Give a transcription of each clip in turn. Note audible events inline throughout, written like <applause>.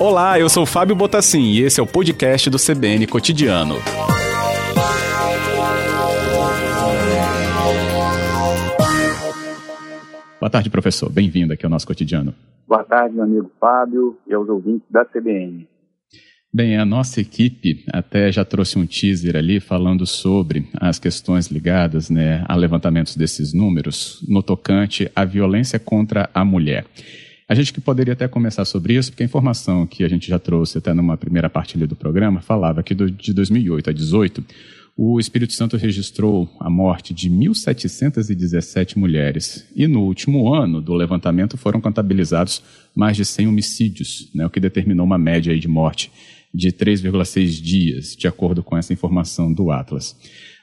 Olá, eu sou Fábio Botassin e esse é o podcast do CBN Cotidiano. Boa tarde, professor. Bem-vindo aqui ao nosso cotidiano. Boa tarde, meu amigo Fábio e aos ouvintes da CBN. Bem, a nossa equipe até já trouxe um teaser ali falando sobre as questões ligadas né, a levantamentos desses números no tocante à violência contra a mulher. A gente que poderia até começar sobre isso, porque a informação que a gente já trouxe até numa primeira parte do programa falava que do, de 2008 a 2018 o Espírito Santo registrou a morte de 1.717 mulheres e no último ano do levantamento foram contabilizados mais de 100 homicídios, né, o que determinou uma média de morte de 3,6 dias, de acordo com essa informação do Atlas.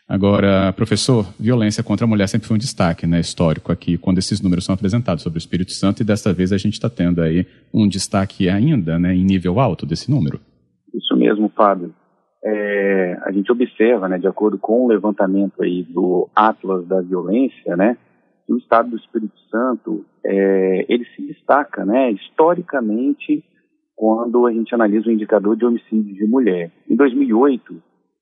Agora, professor, violência contra a mulher sempre foi um destaque né, histórico aqui, quando esses números são apresentados sobre o Espírito Santo, e desta vez a gente está tendo aí um destaque ainda né, em nível alto desse número. Isso mesmo, Fábio. É, a gente observa, né, de acordo com o levantamento aí do Atlas da Violência, né, que o Estado do Espírito Santo é, ele se destaca, né, historicamente, quando a gente analisa o indicador de homicídio de mulher. Em 2008,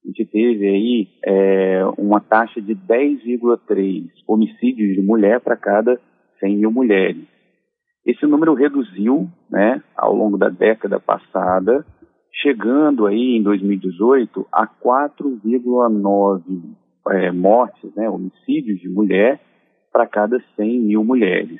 a gente teve aí é, uma taxa de 10,3 homicídios de mulher para cada 100 mil mulheres. Esse número reduziu né, ao longo da década passada, chegando aí em 2018 a 4,9 é, mortes, né, homicídios de mulher para cada 100 mil mulheres.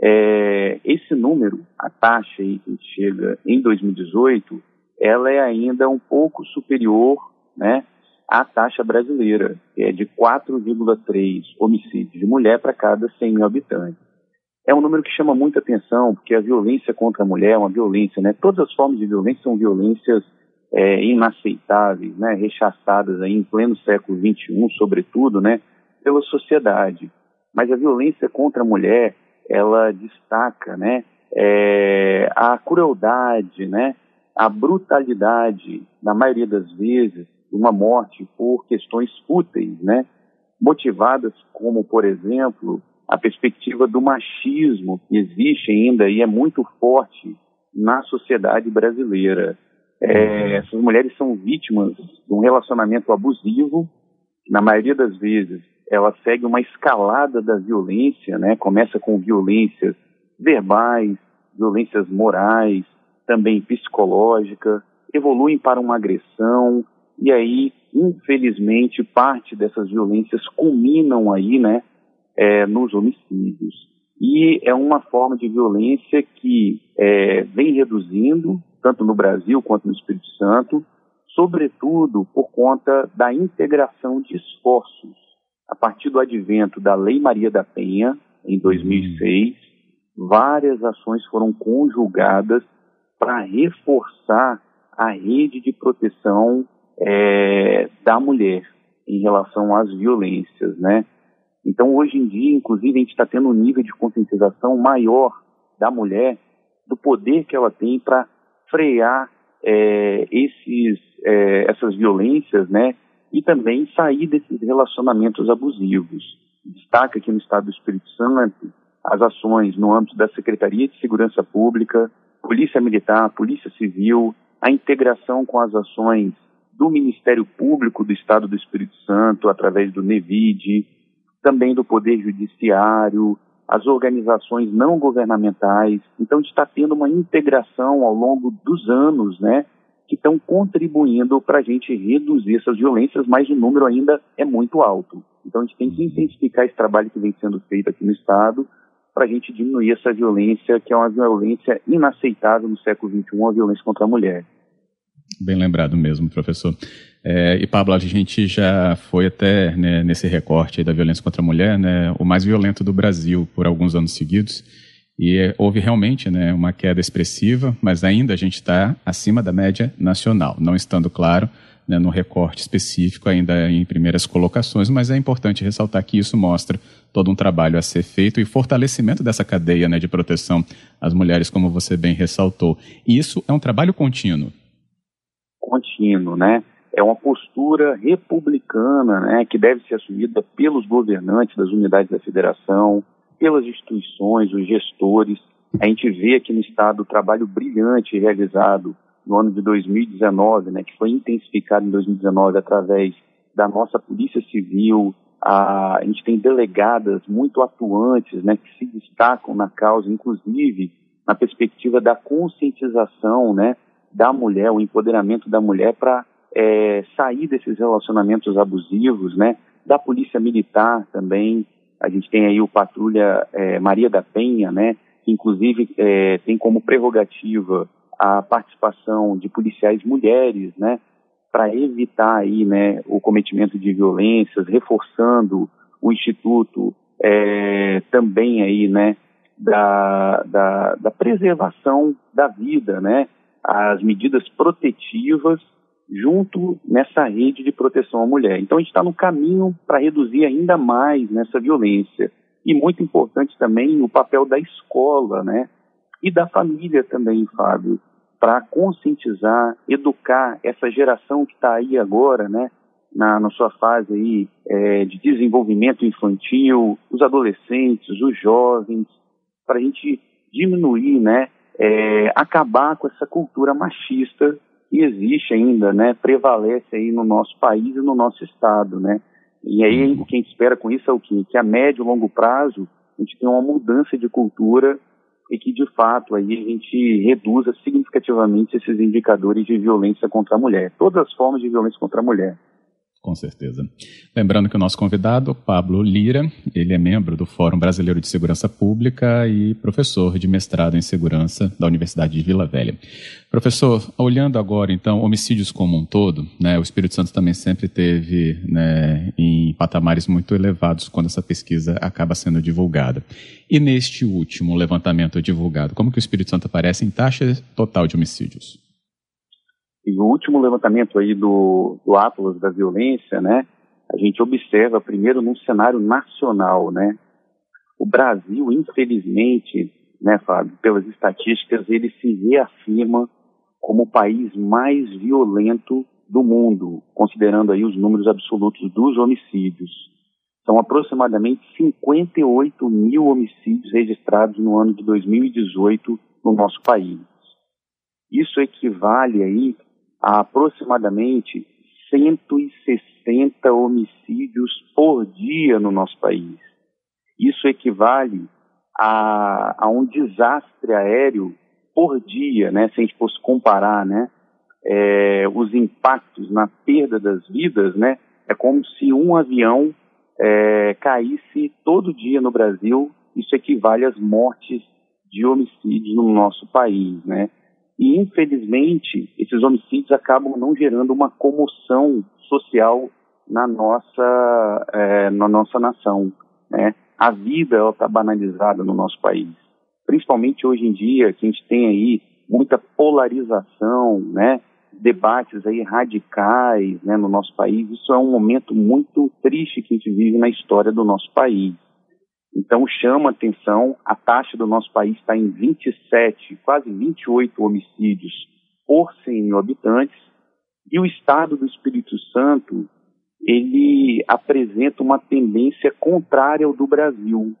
É, esse número, a taxa aí que chega em 2018, ela é ainda um pouco superior né, a taxa brasileira, que é de 4,3 homicídios de mulher para cada 100 mil habitantes. É um número que chama muita atenção, porque a violência contra a mulher é uma violência, né? Todas as formas de violência são violências é, inaceitáveis, né? Rechaçadas aí em pleno século XXI, sobretudo, né? Pela sociedade. Mas a violência contra a mulher, ela destaca, né? É, a crueldade, né? A brutalidade, na maioria das vezes, uma morte por questões fúteis, né? Motivadas como, por exemplo, a perspectiva do machismo que existe ainda e é muito forte na sociedade brasileira. É, essas mulheres são vítimas de um relacionamento abusivo, que, na maioria das vezes ela segue uma escalada da violência, né? Começa com violências verbais, violências morais, também psicológica, evoluem para uma agressão, e aí, infelizmente, parte dessas violências culminam aí, né, é, nos homicídios. E é uma forma de violência que é, vem reduzindo, tanto no Brasil quanto no Espírito Santo, sobretudo por conta da integração de esforços. A partir do advento da Lei Maria da Penha, em 2006, várias ações foram conjugadas para reforçar a rede de proteção é, da mulher em relação às violências, né? Então, hoje em dia, inclusive, a gente está tendo um nível de conscientização maior da mulher, do poder que ela tem para frear é, esses, é, essas violências, né? E também sair desses relacionamentos abusivos. Destaca aqui no Estado do Espírito Santo as ações no âmbito da Secretaria de Segurança Pública, Polícia Militar, Polícia Civil, a integração com as ações do Ministério Público do Estado do Espírito Santo, através do NEVID, também do Poder Judiciário, as organizações não governamentais. Então, a gente está tendo uma integração ao longo dos anos, né, que estão contribuindo para a gente reduzir essas violências, mas o número ainda é muito alto. Então, a gente tem que intensificar esse trabalho que vem sendo feito aqui no Estado para a gente diminuir essa violência, que é uma violência inaceitável no século XXI, a violência contra a mulher. Bem lembrado mesmo, professor. É, e Pablo, a gente já foi até né, nesse recorte da violência contra a mulher, né, o mais violento do Brasil por alguns anos seguidos. E houve realmente né, uma queda expressiva, mas ainda a gente está acima da média nacional, não estando claro né, no recorte específico, ainda em primeiras colocações, mas é importante ressaltar que isso mostra todo um trabalho a ser feito e fortalecimento dessa cadeia né, de proteção às mulheres, como você bem ressaltou. E isso é um trabalho contínuo contínuo, né? É uma postura republicana, né, que deve ser assumida pelos governantes das unidades da federação, pelas instituições, os gestores, A gente vê aqui no estado o trabalho brilhante realizado no ano de 2019, né, que foi intensificado em 2019 através da nossa Polícia Civil. A, a gente tem delegadas muito atuantes, né, que se destacam na causa, inclusive na perspectiva da conscientização, né, da mulher, o empoderamento da mulher para é, sair desses relacionamentos abusivos, né? Da polícia militar também, a gente tem aí o patrulha é, Maria da Penha, né? Que inclusive é, tem como prerrogativa a participação de policiais mulheres, né? Para evitar aí, né? O cometimento de violências, reforçando o instituto é, também aí, né? Da, da, da preservação da vida, né? As medidas protetivas junto nessa rede de proteção à mulher. Então a gente está no caminho para reduzir ainda mais nessa violência. E muito importante também o papel da escola, né? E da família também, Fábio, para conscientizar, educar essa geração que está aí agora, né? Na, na sua fase aí é, de desenvolvimento infantil, os adolescentes, os jovens, para a gente diminuir, né? É, acabar com essa cultura machista que existe ainda, né, prevalece aí no nosso país e no nosso estado, né? E aí uhum. o que a gente espera com isso é o quê? Que a médio e longo prazo a gente tenha uma mudança de cultura e que de fato aí a gente reduza significativamente esses indicadores de violência contra a mulher, todas as formas de violência contra a mulher. Com certeza. Lembrando que o nosso convidado, Pablo Lira, ele é membro do Fórum Brasileiro de Segurança Pública e professor de mestrado em segurança da Universidade de Vila Velha. Professor, olhando agora, então, homicídios como um todo, né, o Espírito Santo também sempre teve né, em patamares muito elevados quando essa pesquisa acaba sendo divulgada. E neste último levantamento divulgado, como que o Espírito Santo aparece em taxa total de homicídios? E o último levantamento aí do, do Atlas da Violência, né, a gente observa primeiro num cenário nacional, né, o Brasil, infelizmente, né, Fábio, pelas estatísticas, ele se reafirma como o país mais violento do mundo, considerando aí os números absolutos dos homicídios. São aproximadamente 58 mil homicídios registrados no ano de 2018 no nosso país. Isso equivale aí a aproximadamente 160 homicídios por dia no nosso país. Isso equivale a, a um desastre aéreo por dia, né? Se a gente fosse comparar, né? É, os impactos na perda das vidas, né? É como se um avião é, caísse todo dia no Brasil. Isso equivale às mortes de homicídios no nosso país, né? E, infelizmente, esses homicídios acabam não gerando uma comoção social na nossa, é, na nossa nação. Né? A vida está banalizada no nosso país. Principalmente hoje em dia, que a gente tem aí muita polarização, né? debates aí radicais né, no nosso país. Isso é um momento muito triste que a gente vive na história do nosso país. Então chama atenção, a taxa do nosso país está em 27, quase 28 homicídios por 100 mil habitantes, e o estado do Espírito Santo, ele apresenta uma tendência contrária ao do Brasil.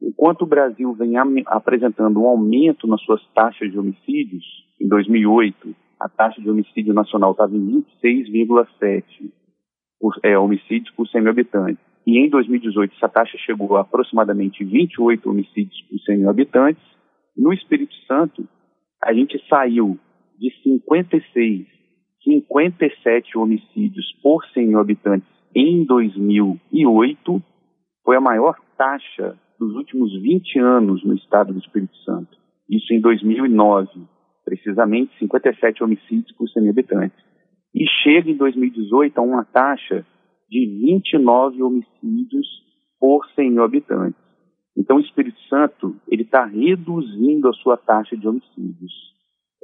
Enquanto o Brasil vem apresentando um aumento nas suas taxas de homicídios, em 2008, a taxa de homicídio nacional estava em 26,7 é, homicídios por 100 mil habitantes e em 2018 essa taxa chegou a aproximadamente 28 homicídios por 100 mil habitantes. No Espírito Santo, a gente saiu de 56, 57 homicídios por 100 mil habitantes em 2008, foi a maior taxa dos últimos 20 anos no estado do Espírito Santo. Isso em 2009, precisamente 57 homicídios por 100 mil habitantes. E chega em 2018 a uma taxa de 29 homicídios por 100 mil habitantes. Então, o Espírito Santo ele está reduzindo a sua taxa de homicídios.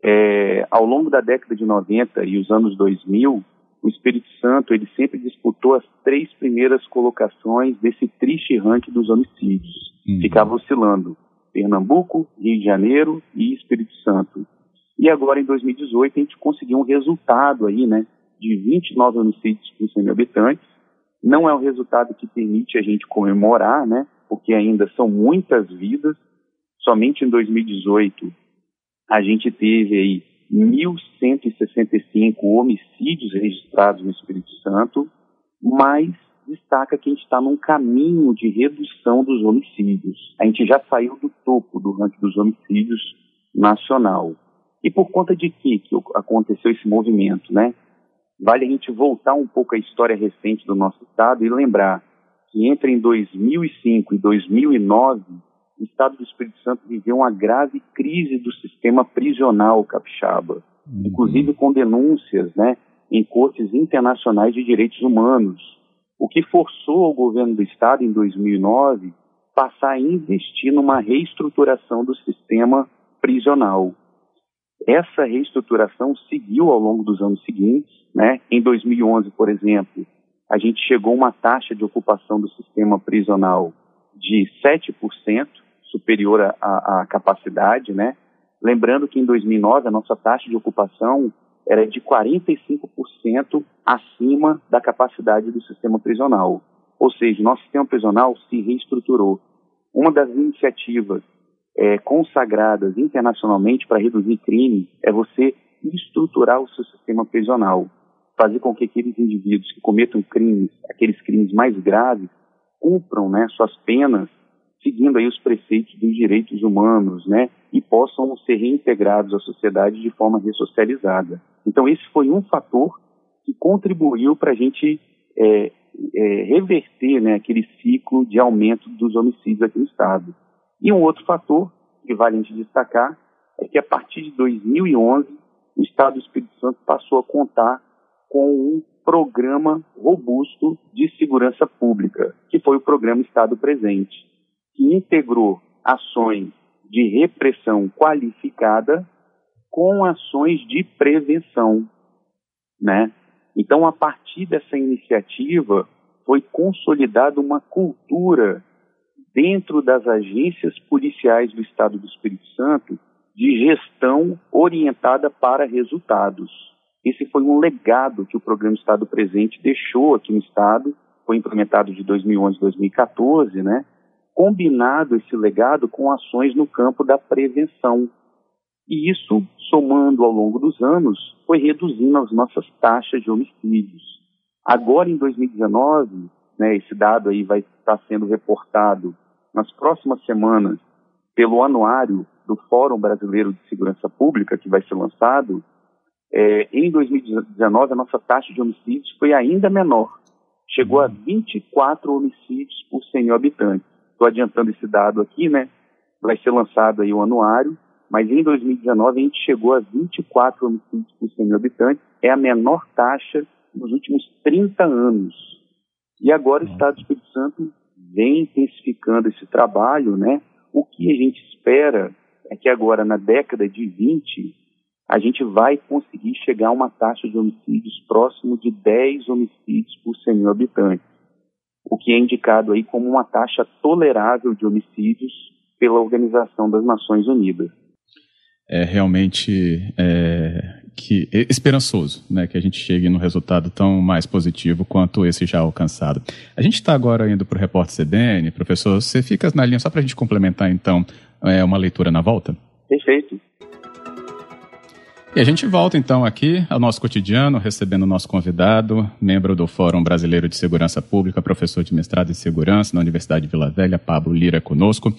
É, ao longo da década de 90 e os anos 2000, o Espírito Santo ele sempre disputou as três primeiras colocações desse triste ranking dos homicídios. Uhum. Ficava oscilando Pernambuco, Rio de Janeiro e Espírito Santo. E agora, em 2018, a gente conseguiu um resultado aí, né, de 29 homicídios por 100 mil habitantes, não é um resultado que permite a gente comemorar, né? Porque ainda são muitas vidas. Somente em 2018 a gente teve aí 1.165 homicídios registrados no Espírito Santo, mas destaca que a gente está num caminho de redução dos homicídios. A gente já saiu do topo do ranking dos homicídios nacional. E por conta de que, que aconteceu esse movimento, né? Vale a gente voltar um pouco à história recente do nosso estado e lembrar que entre em 2005 e 2009, o estado do Espírito Santo viveu uma grave crise do sistema prisional capixaba, uhum. inclusive com denúncias, né, em cortes internacionais de direitos humanos, o que forçou o governo do estado em 2009 passar a investir numa reestruturação do sistema prisional. Essa reestruturação seguiu ao longo dos anos seguintes, né? Em 2011, por exemplo, a gente chegou a uma taxa de ocupação do sistema prisional de 7%, superior à capacidade, né? Lembrando que em 2009 a nossa taxa de ocupação era de 45% acima da capacidade do sistema prisional. Ou seja, nosso sistema prisional se reestruturou. Uma das iniciativas é, consagradas internacionalmente para reduzir crime é você estruturar o seu sistema prisional, fazer com que aqueles indivíduos que cometam crimes, aqueles crimes mais graves, cumpram né, suas penas seguindo aí os preceitos dos direitos humanos, né, e possam ser reintegrados à sociedade de forma ressocializada. Então esse foi um fator que contribuiu para a gente é, é, reverter né, aquele ciclo de aumento dos homicídios aqui no estado. E um outro fator que vale a gente destacar é que a partir de 2011 o Estado do Espírito Santo passou a contar com um programa robusto de segurança pública, que foi o programa Estado Presente, que integrou ações de repressão qualificada com ações de prevenção, né? Então, a partir dessa iniciativa, foi consolidada uma cultura dentro das agências policiais do Estado do Espírito Santo de gestão orientada para resultados. Esse foi um legado que o programa Estado Presente deixou aqui no Estado, foi implementado de 2011 a 2014, né? Combinado esse legado com ações no campo da prevenção. E isso, somando ao longo dos anos, foi reduzindo as nossas taxas de homicídios. Agora, em 2019, né, esse dado aí vai estar sendo reportado nas próximas semanas pelo anuário do Fórum Brasileiro de Segurança Pública, que vai ser lançado, é, em 2019 a nossa taxa de homicídios foi ainda menor. Chegou a 24 homicídios por 100 mil habitantes. Estou adiantando esse dado aqui, né? Vai ser lançado aí o anuário, mas em 2019 a gente chegou a 24 homicídios por 100 mil habitantes. É a menor taxa nos últimos 30 anos. E agora o Estado do Espírito Santo vem intensificando esse trabalho, né? O que a gente espera é que agora, na década de 20, a gente vai conseguir chegar a uma taxa de homicídios próximo de 10 homicídios por 100 mil habitantes, o que é indicado aí como uma taxa tolerável de homicídios pela Organização das Nações Unidas. É realmente é, que esperançoso, né, que a gente chegue num resultado tão mais positivo quanto esse já alcançado. A gente está agora indo para o repórter CBN, professor, você fica na linha só para a gente complementar então é, uma leitura na volta? Perfeito. E a gente volta então aqui ao nosso cotidiano, recebendo o nosso convidado, membro do Fórum Brasileiro de Segurança Pública, professor de mestrado em segurança na Universidade de Vila Velha, Pablo Lira conosco.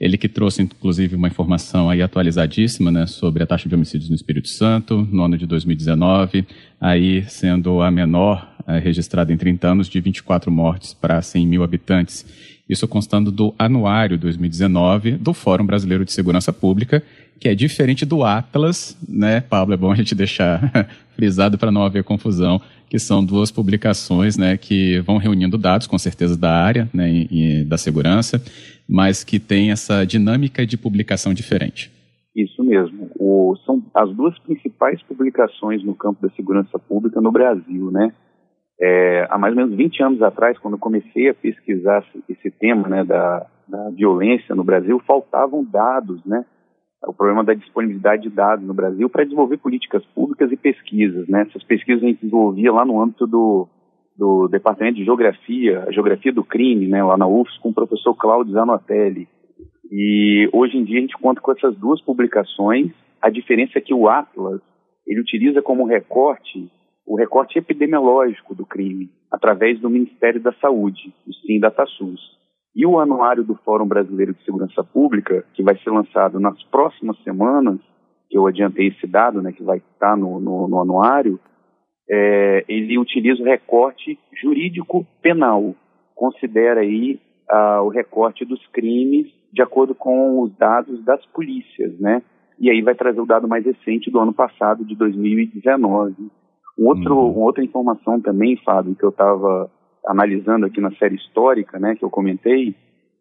Ele que trouxe inclusive uma informação aí atualizadíssima, né, sobre a taxa de homicídios no Espírito Santo, no ano de 2019, aí sendo a menor é, registrada em 30 anos de 24 mortes para 100 mil habitantes. Isso constando do anuário 2019 do Fórum Brasileiro de Segurança Pública, que é diferente do Atlas, né, Pablo? É bom a gente deixar <laughs> frisado para não haver confusão, que são duas publicações, né, que vão reunindo dados, com certeza, da área, né, e, e da segurança, mas que tem essa dinâmica de publicação diferente. Isso mesmo. O, são as duas principais publicações no campo da segurança pública no Brasil, né? É, há mais ou menos 20 anos atrás, quando comecei a pesquisar esse tema né, da, da violência no Brasil, faltavam dados, né? o problema da disponibilidade de dados no Brasil para desenvolver políticas públicas e pesquisas. Né? Essas pesquisas a gente desenvolvia lá no âmbito do, do Departamento de Geografia, a Geografia do Crime, né, lá na UFS, com o professor Cláudio Zanotelli. E hoje em dia a gente conta com essas duas publicações. A diferença é que o Atlas ele utiliza como recorte o recorte epidemiológico do crime através do Ministério da Saúde, o SIM DataSUS. E o anuário do Fórum Brasileiro de Segurança Pública, que vai ser lançado nas próximas semanas, que eu adiantei esse dado, né, que vai estar no, no, no anuário, é, ele utiliza o recorte jurídico penal, considera aí ah, o recorte dos crimes de acordo com os dados das polícias, né? E aí vai trazer o dado mais recente do ano passado, de 2019. Um outro, uhum. Uma outra informação também, Fábio, que eu estava analisando aqui na série histórica, né, que eu comentei,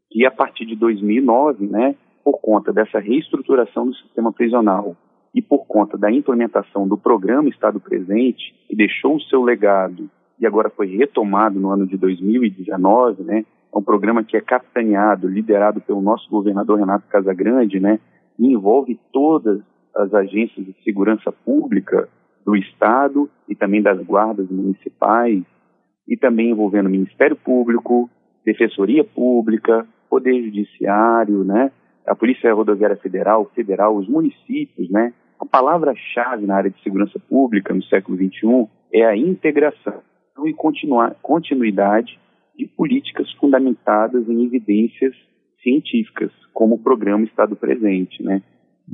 que a partir de 2009, né, por conta dessa reestruturação do sistema prisional e por conta da implementação do programa Estado Presente, que deixou o seu legado e agora foi retomado no ano de 2019, né, é um programa que é capitaneado, liderado pelo nosso governador Renato Casagrande, né, e envolve todas as agências de segurança pública do Estado também das guardas municipais, e também envolvendo Ministério Público, Defensoria Pública, Poder Judiciário, né, a Polícia Rodoviária Federal, Federal, os municípios, né. A palavra-chave na área de segurança pública no século XXI é a integração e continuidade de políticas fundamentadas em evidências científicas, como o programa Estado Presente, né.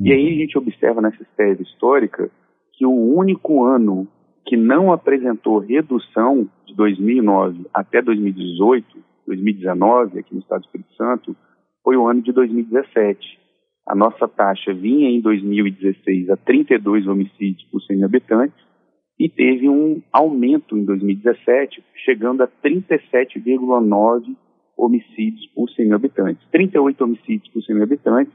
E aí a gente observa nessa tese histórica que o único ano que não apresentou redução de 2009 até 2018, 2019, aqui no Estado do Espírito Santo, foi o ano de 2017. A nossa taxa vinha em 2016 a 32 homicídios por 100 mil habitantes e teve um aumento em 2017, chegando a 37,9 homicídios por 100 mil habitantes. 38 homicídios por 100 mil habitantes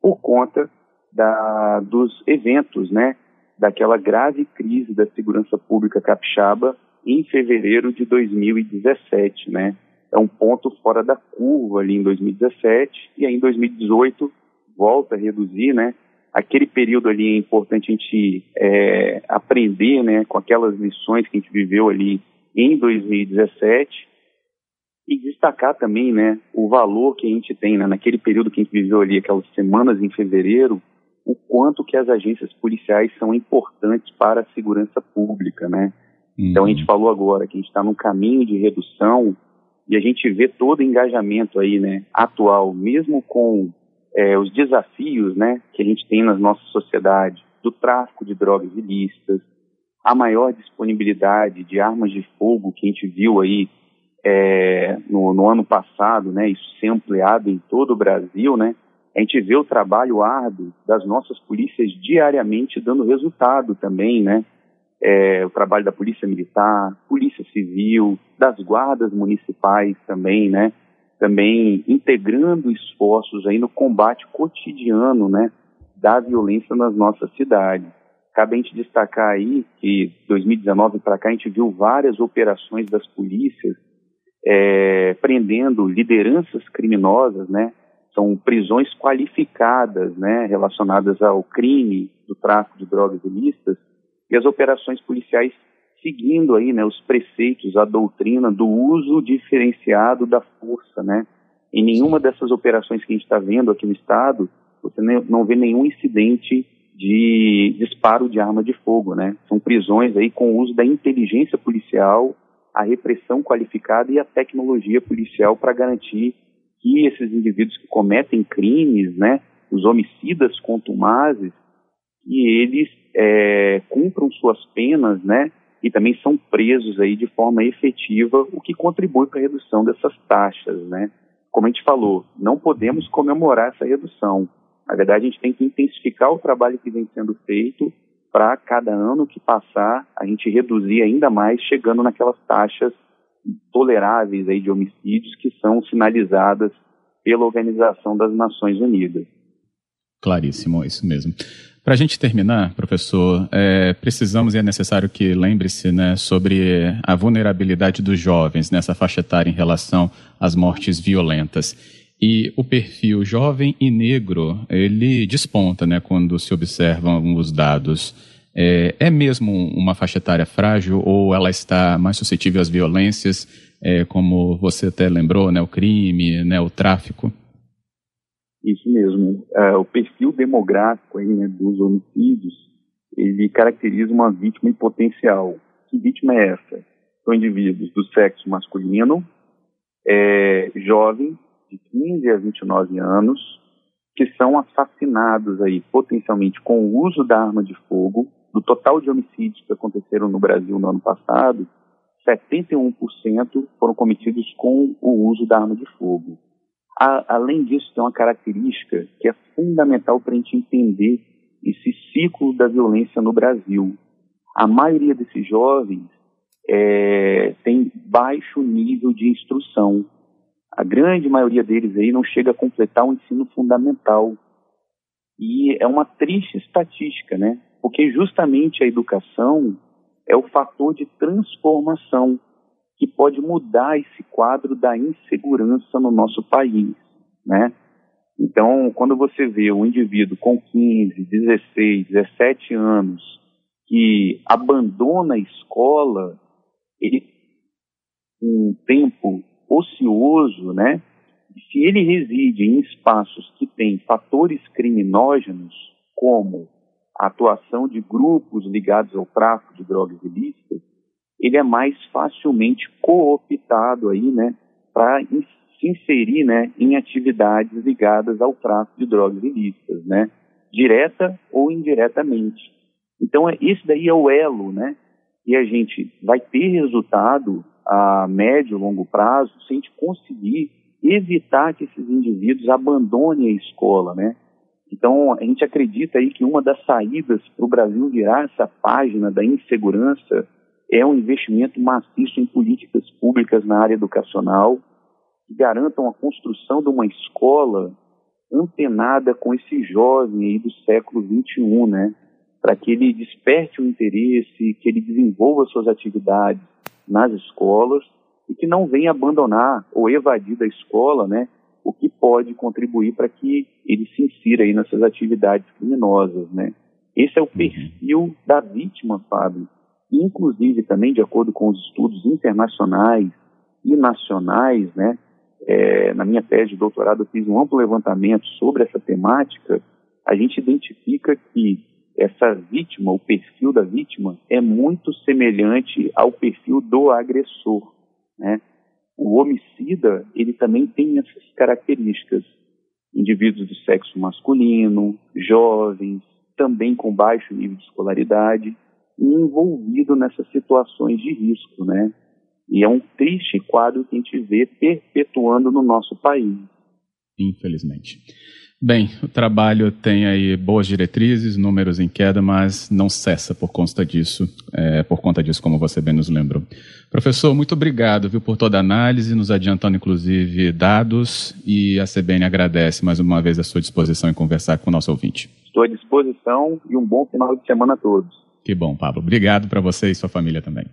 por conta da, dos eventos, né, daquela grave crise da segurança pública capixaba em fevereiro de 2017, né? É um ponto fora da curva ali em 2017 e aí em 2018 volta a reduzir, né? Aquele período ali é importante a gente é, aprender, né? Com aquelas lições que a gente viveu ali em 2017 e destacar também, né? O valor que a gente tem, né? Naquele período que a gente viveu ali, aquelas semanas em fevereiro, o quanto que as agências policiais são importantes para a segurança pública, né? Uhum. Então a gente falou agora que a gente está num caminho de redução e a gente vê todo o engajamento aí, né, atual, mesmo com é, os desafios, né, que a gente tem na nossa sociedade, do tráfico de drogas ilícitas, a maior disponibilidade de armas de fogo que a gente viu aí é, no, no ano passado, né, isso ser ampliado em todo o Brasil, né, a gente vê o trabalho árduo das nossas polícias diariamente dando resultado também, né? É, o trabalho da Polícia Militar, Polícia Civil, das guardas municipais também, né? Também integrando esforços aí no combate cotidiano, né? Da violência nas nossas cidades. Cabe a gente destacar aí que 2019 para cá a gente viu várias operações das polícias é, prendendo lideranças criminosas, né? São prisões qualificadas, né, relacionadas ao crime do tráfico de drogas ilícitas e as operações policiais seguindo aí, né, os preceitos, a doutrina do uso diferenciado da força, né. Em nenhuma dessas operações que a gente está vendo aqui no estado, você não vê nenhum incidente de disparo de arma de fogo, né. São prisões aí com o uso da inteligência policial, a repressão qualificada e a tecnologia policial para garantir que esses indivíduos que cometem crimes, né, os homicidas contumazes, que eles é, cumpram suas penas, né, e também são presos aí de forma efetiva, o que contribui para a redução dessas taxas, né. Como a gente falou, não podemos comemorar essa redução. Na verdade, a gente tem que intensificar o trabalho que vem sendo feito para cada ano que passar a gente reduzir ainda mais, chegando naquelas taxas toleráveis aí de homicídios que são sinalizadas pela Organização das Nações Unidas. Claríssimo, isso mesmo. Para a gente terminar, professor, é, precisamos e é necessário que lembre-se né, sobre a vulnerabilidade dos jovens nessa faixa etária em relação às mortes violentas. E o perfil jovem e negro, ele desponta né, quando se observam os dados. É, é mesmo uma faixa etária frágil ou ela está mais suscetível às violências, é, como você até lembrou, né, o crime, né, o tráfico? Isso mesmo. Uh, o perfil demográfico aí, né, dos homicídios, ele caracteriza uma vítima potencial. Que vítima é essa? São indivíduos do sexo masculino, é, jovens, de 15 a 29 anos, que são assassinados aí potencialmente com o uso da arma de fogo. Do total de homicídios que aconteceram no Brasil no ano passado, 71% foram cometidos com o uso da arma de fogo. A, além disso, tem uma característica que é fundamental para a gente entender esse ciclo da violência no Brasil. A maioria desses jovens é, tem baixo nível de instrução. A grande maioria deles aí não chega a completar o ensino fundamental. E é uma triste estatística, né? Porque justamente a educação é o fator de transformação que pode mudar esse quadro da insegurança no nosso país, né? Então, quando você vê um indivíduo com 15, 16, 17 anos que abandona a escola, ele um tempo ocioso, né? Se ele reside em espaços que têm fatores criminógenos, como a atuação de grupos ligados ao tráfico de drogas ilícitas, ele é mais facilmente cooptado aí, né, para se inserir, né, em atividades ligadas ao tráfico de drogas ilícitas, né, direta ou indiretamente. Então, esse daí é o elo, né, e a gente vai ter resultado a médio e longo prazo se a gente conseguir evitar que esses indivíduos abandonem a escola, né? Então, a gente acredita aí que uma das saídas para o Brasil virar essa página da insegurança é um investimento maciço em políticas públicas na área educacional que garantam a construção de uma escola antenada com esse jovem aí do século XXI, né? Para que ele desperte o interesse, que ele desenvolva suas atividades nas escolas e que não venha abandonar ou evadir da escola, né? O que pode contribuir para que ele se insira aí nessas atividades criminosas, né? Esse é o uhum. perfil da vítima, Fábio. Inclusive, também, de acordo com os estudos internacionais e nacionais, né? É, na minha tese de doutorado, eu fiz um amplo levantamento sobre essa temática. A gente identifica que essa vítima, o perfil da vítima, é muito semelhante ao perfil do agressor, homicida, ele também tem essas características. Indivíduos do sexo masculino, jovens, também com baixo nível de escolaridade, envolvido nessas situações de risco, né? E é um triste quadro que a gente vê perpetuando no nosso país. Infelizmente. Bem, o trabalho tem aí boas diretrizes, números em queda, mas não cessa por conta disso, é, por conta disso, como você bem nos lembrou. Professor, muito obrigado viu, por toda a análise, nos adiantando inclusive dados, e a CBN agradece mais uma vez a sua disposição em conversar com o nosso ouvinte. Estou à disposição e um bom final de semana a todos. Que bom, Pablo. Obrigado para você e sua família também.